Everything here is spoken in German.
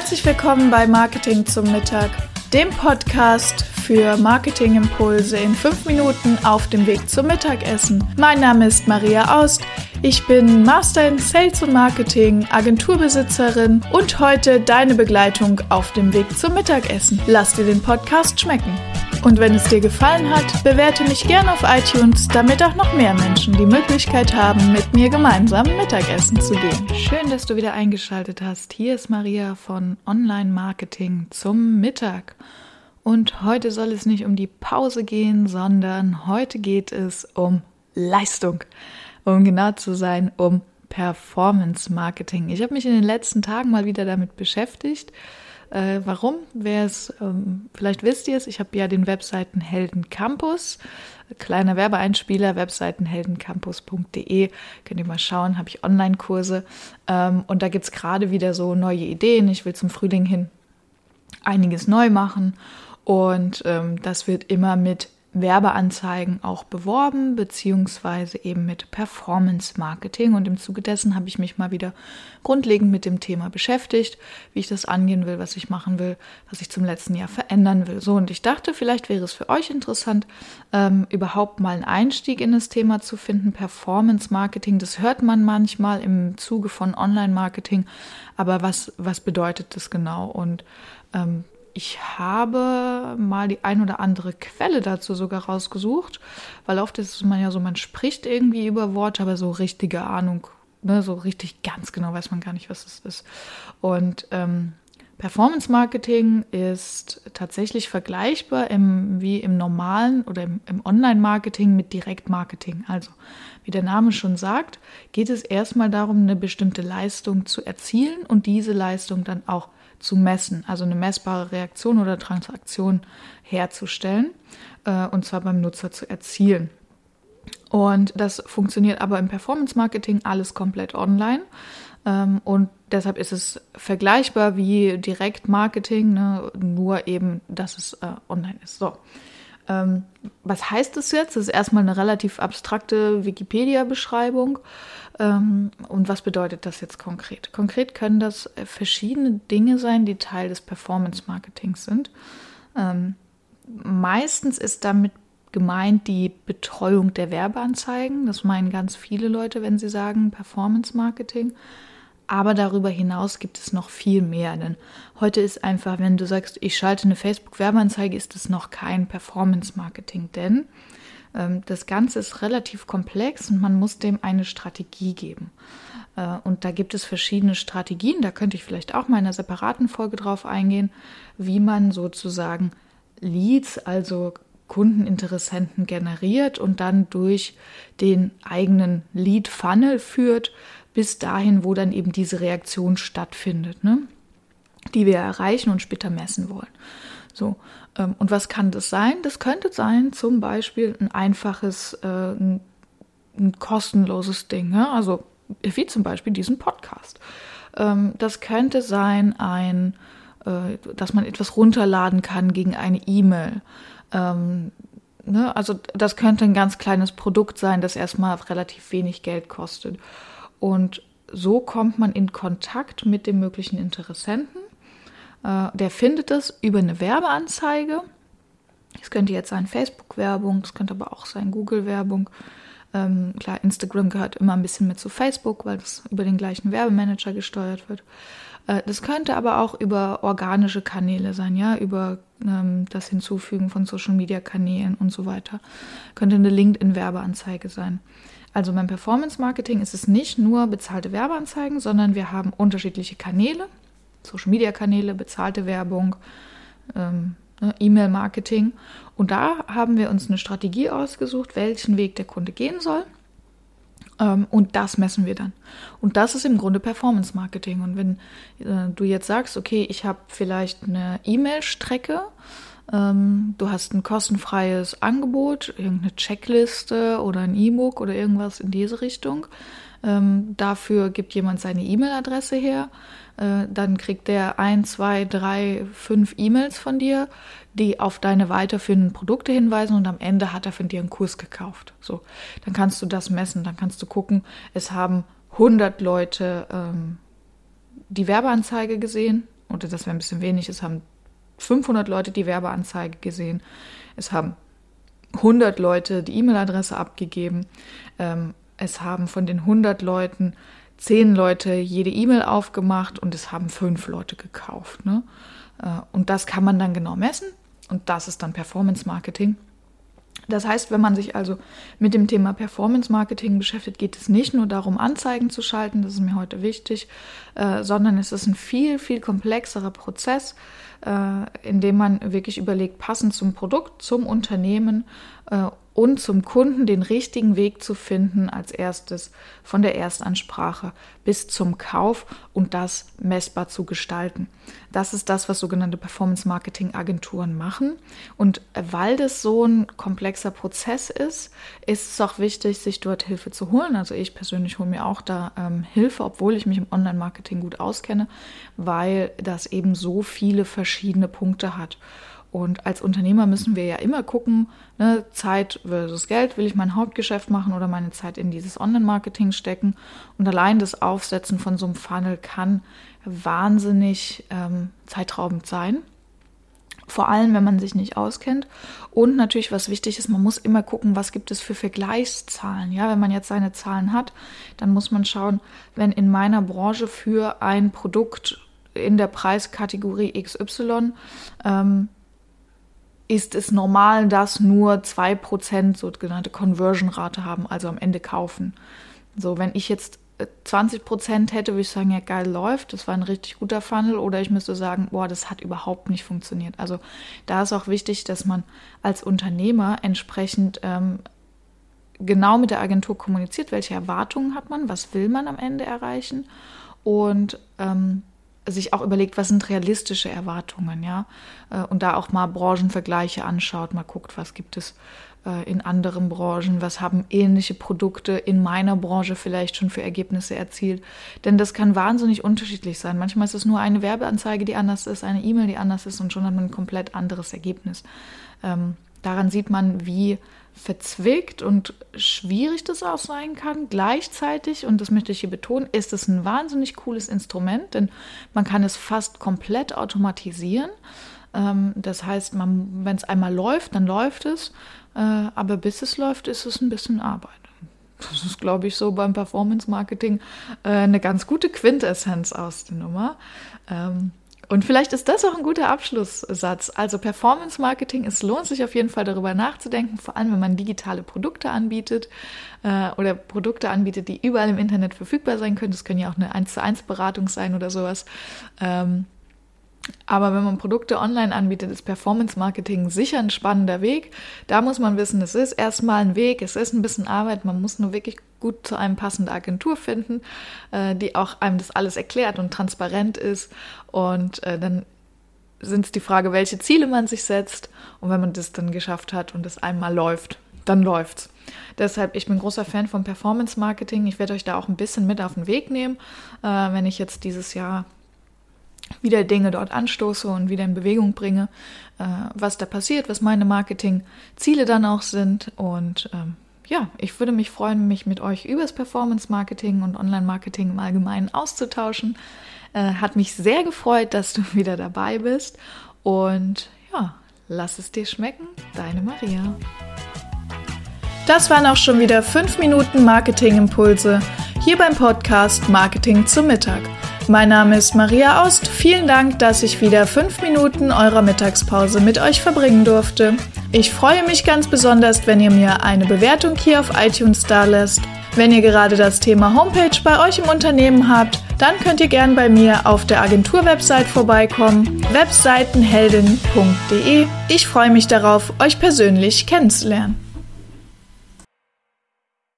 Herzlich willkommen bei Marketing zum Mittag, dem Podcast für Marketingimpulse in fünf Minuten auf dem Weg zum Mittagessen. Mein Name ist Maria Aust. Ich bin Master in Sales und Marketing, Agenturbesitzerin und heute deine Begleitung auf dem Weg zum Mittagessen. Lass dir den Podcast schmecken. Und wenn es dir gefallen hat, bewerte mich gerne auf iTunes, damit auch noch mehr Menschen die Möglichkeit haben, mit mir gemeinsam Mittagessen zu gehen. Schön, dass du wieder eingeschaltet hast. Hier ist Maria von Online Marketing zum Mittag. Und heute soll es nicht um die Pause gehen, sondern heute geht es um Leistung. Um genau zu sein, um Performance Marketing. Ich habe mich in den letzten Tagen mal wieder damit beschäftigt äh, warum? Wer es, ähm, vielleicht wisst ihr es, ich habe ja den Webseitenhelden Campus. Kleiner Werbeeinspieler, webseitenheldencampus.de. Könnt ihr mal schauen, habe ich Online-Kurse. Ähm, und da gibt es gerade wieder so neue Ideen. Ich will zum Frühling hin einiges neu machen. Und ähm, das wird immer mit Werbeanzeigen auch beworben, beziehungsweise eben mit Performance Marketing. Und im Zuge dessen habe ich mich mal wieder grundlegend mit dem Thema beschäftigt, wie ich das angehen will, was ich machen will, was ich zum letzten Jahr verändern will. So, und ich dachte, vielleicht wäre es für euch interessant, ähm, überhaupt mal einen Einstieg in das Thema zu finden. Performance Marketing, das hört man manchmal im Zuge von Online-Marketing. Aber was, was bedeutet das genau? Und ähm, ich habe mal die ein oder andere Quelle dazu sogar rausgesucht, weil oft ist man ja so, man spricht irgendwie über Worte, aber so richtige Ahnung, ne, so richtig ganz genau weiß man gar nicht, was es ist. Und ähm, Performance Marketing ist tatsächlich vergleichbar im, wie im normalen oder im, im Online-Marketing mit Direktmarketing. Also, wie der Name schon sagt, geht es erstmal darum, eine bestimmte Leistung zu erzielen und diese Leistung dann auch zu messen, also eine messbare Reaktion oder Transaktion herzustellen äh, und zwar beim Nutzer zu erzielen. Und das funktioniert aber im Performance Marketing alles komplett online. Ähm, und deshalb ist es vergleichbar wie Direktmarketing, ne, nur eben, dass es äh, online ist. So. Ähm, was heißt das jetzt? Das ist erstmal eine relativ abstrakte Wikipedia-Beschreibung. Ähm, und was bedeutet das jetzt konkret? Konkret können das verschiedene Dinge sein, die Teil des Performance-Marketings sind. Ähm, meistens ist damit gemeint die Betreuung der Werbeanzeigen. Das meinen ganz viele Leute, wenn sie sagen Performance-Marketing. Aber darüber hinaus gibt es noch viel mehr. Denn heute ist einfach, wenn du sagst, ich schalte eine Facebook-Werbeanzeige, ist es noch kein Performance-Marketing. Denn ähm, das Ganze ist relativ komplex und man muss dem eine Strategie geben. Äh, und da gibt es verschiedene Strategien. Da könnte ich vielleicht auch mal in einer separaten Folge drauf eingehen, wie man sozusagen Leads, also Kundeninteressenten generiert und dann durch den eigenen Lead-Funnel führt, bis dahin, wo dann eben diese Reaktion stattfindet, ne? die wir erreichen und später messen wollen. So, ähm, und was kann das sein? Das könnte sein, zum Beispiel ein einfaches, äh, ein, ein, kostenloses Ding, ja? also wie zum Beispiel diesen Podcast. Ähm, das könnte sein, ein, dass man etwas runterladen kann gegen eine E-Mail. Ähm, ne? Also das könnte ein ganz kleines Produkt sein, das erstmal relativ wenig Geld kostet. Und so kommt man in Kontakt mit dem möglichen Interessenten. Äh, der findet es über eine Werbeanzeige. Es könnte jetzt sein Facebook-Werbung, es könnte aber auch sein Google-Werbung. Ähm, klar, Instagram gehört immer ein bisschen mit zu Facebook, weil das über den gleichen Werbemanager gesteuert wird. Äh, das könnte aber auch über organische Kanäle sein, ja, über ähm, das Hinzufügen von Social-Media-Kanälen und so weiter. Könnte eine LinkedIn-Werbeanzeige sein. Also beim Performance Marketing ist es nicht nur bezahlte Werbeanzeigen, sondern wir haben unterschiedliche Kanäle, Social Media Kanäle, bezahlte Werbung, ähm, ne, E-Mail Marketing. Und da haben wir uns eine Strategie ausgesucht, welchen Weg der Kunde gehen soll. Ähm, und das messen wir dann. Und das ist im Grunde Performance Marketing. Und wenn äh, du jetzt sagst, okay, ich habe vielleicht eine E-Mail-Strecke, ähm, du hast ein kostenfreies Angebot, irgendeine Checkliste oder ein E-Book oder irgendwas in diese Richtung. Ähm, dafür gibt jemand seine E-Mail-Adresse her. Äh, dann kriegt der ein, zwei, drei, fünf E-Mails von dir, die auf deine weiterführenden Produkte hinweisen und am Ende hat er von dir einen Kurs gekauft. So, dann kannst du das messen. Dann kannst du gucken, es haben 100 Leute ähm, die Werbeanzeige gesehen oder das wäre ein bisschen wenig, es haben 500 Leute die Werbeanzeige gesehen, es haben 100 Leute die E-Mail-Adresse abgegeben, ähm, es haben von den 100 Leuten 10 Leute jede E-Mail aufgemacht und es haben 5 Leute gekauft. Ne? Äh, und das kann man dann genau messen und das ist dann Performance Marketing. Das heißt, wenn man sich also mit dem Thema Performance Marketing beschäftigt, geht es nicht nur darum, Anzeigen zu schalten, das ist mir heute wichtig, äh, sondern es ist ein viel, viel komplexerer Prozess, äh, in dem man wirklich überlegt, passend zum Produkt, zum Unternehmen äh, und zum Kunden den richtigen Weg zu finden als erstes von der Erstansprache bis zum Kauf und das messbar zu gestalten. Das ist das, was sogenannte Performance Marketing Agenturen machen. Und weil das so ein komplexer Prozess ist, ist es auch wichtig, sich dort Hilfe zu holen. Also ich persönlich hole mir auch da ähm, Hilfe, obwohl ich mich im Online-Marketing gut auskenne, weil das eben so viele verschiedene Punkte hat. Und als Unternehmer müssen wir ja immer gucken, ne, Zeit versus Geld, will ich mein Hauptgeschäft machen oder meine Zeit in dieses Online-Marketing stecken. Und allein das Aufsetzen von so einem Funnel kann wahnsinnig ähm, zeitraubend sein. Vor allem, wenn man sich nicht auskennt. Und natürlich, was wichtig ist, man muss immer gucken, was gibt es für Vergleichszahlen. Ja, wenn man jetzt seine Zahlen hat, dann muss man schauen, wenn in meiner Branche für ein Produkt in der Preiskategorie XY ähm, ist es normal, dass nur 2% sogenannte Conversion-Rate haben, also am Ende kaufen. So, wenn ich jetzt 20% äh, hätte, würde ich sagen, ja geil läuft, das war ein richtig guter Funnel oder ich müsste sagen, boah, das hat überhaupt nicht funktioniert. Also da ist auch wichtig, dass man als Unternehmer entsprechend ähm, genau mit der Agentur kommuniziert, welche Erwartungen hat man, was will man am Ende erreichen und ähm, sich auch überlegt, was sind realistische Erwartungen, ja, äh, und da auch mal Branchenvergleiche anschaut, mal guckt, was gibt es äh, in anderen Branchen, was haben ähnliche Produkte in meiner Branche vielleicht schon für Ergebnisse erzielt. Denn das kann wahnsinnig unterschiedlich sein. Manchmal ist es nur eine Werbeanzeige, die anders ist, eine E-Mail, die anders ist und schon hat man ein komplett anderes Ergebnis. Ähm, daran sieht man, wie verzwickt und schwierig das auch sein kann. Gleichzeitig, und das möchte ich hier betonen, ist es ein wahnsinnig cooles Instrument, denn man kann es fast komplett automatisieren. Ähm, das heißt, wenn es einmal läuft, dann läuft es, äh, aber bis es läuft, ist es ein bisschen Arbeit. Das ist, glaube ich, so beim Performance Marketing äh, eine ganz gute Quintessenz aus der Nummer. Und vielleicht ist das auch ein guter Abschlusssatz. Also Performance Marketing, es lohnt sich auf jeden Fall darüber nachzudenken, vor allem wenn man digitale Produkte anbietet äh, oder Produkte anbietet, die überall im Internet verfügbar sein können. Das können ja auch eine 1 zu 1 Beratung sein oder sowas. Ähm, aber wenn man Produkte online anbietet, ist Performance Marketing sicher ein spannender Weg. Da muss man wissen, es ist erstmal ein Weg, es ist ein bisschen Arbeit, man muss nur wirklich gut zu einem passenden Agentur finden, äh, die auch einem das alles erklärt und transparent ist. Und äh, dann sind es die Frage, welche Ziele man sich setzt. Und wenn man das dann geschafft hat und es einmal läuft, dann läuft's. Deshalb, ich bin großer Fan von Performance Marketing. Ich werde euch da auch ein bisschen mit auf den Weg nehmen, äh, wenn ich jetzt dieses Jahr wieder Dinge dort anstoße und wieder in Bewegung bringe, äh, was da passiert, was meine Marketingziele dann auch sind. Und ähm, ja, ich würde mich freuen, mich mit euch über das Performance Marketing und Online Marketing im Allgemeinen auszutauschen. Äh, hat mich sehr gefreut, dass du wieder dabei bist. Und ja, lass es dir schmecken, deine Maria. Das waren auch schon wieder 5 Minuten Marketing-Impulse hier beim Podcast Marketing zum Mittag. Mein Name ist Maria Aust. Vielen Dank, dass ich wieder fünf Minuten eurer Mittagspause mit euch verbringen durfte. Ich freue mich ganz besonders, wenn ihr mir eine Bewertung hier auf iTunes dalässt. Wenn ihr gerade das Thema Homepage bei euch im Unternehmen habt, dann könnt ihr gern bei mir auf der Agentur-Website vorbeikommen, webseitenheldin.de. Ich freue mich darauf, euch persönlich kennenzulernen.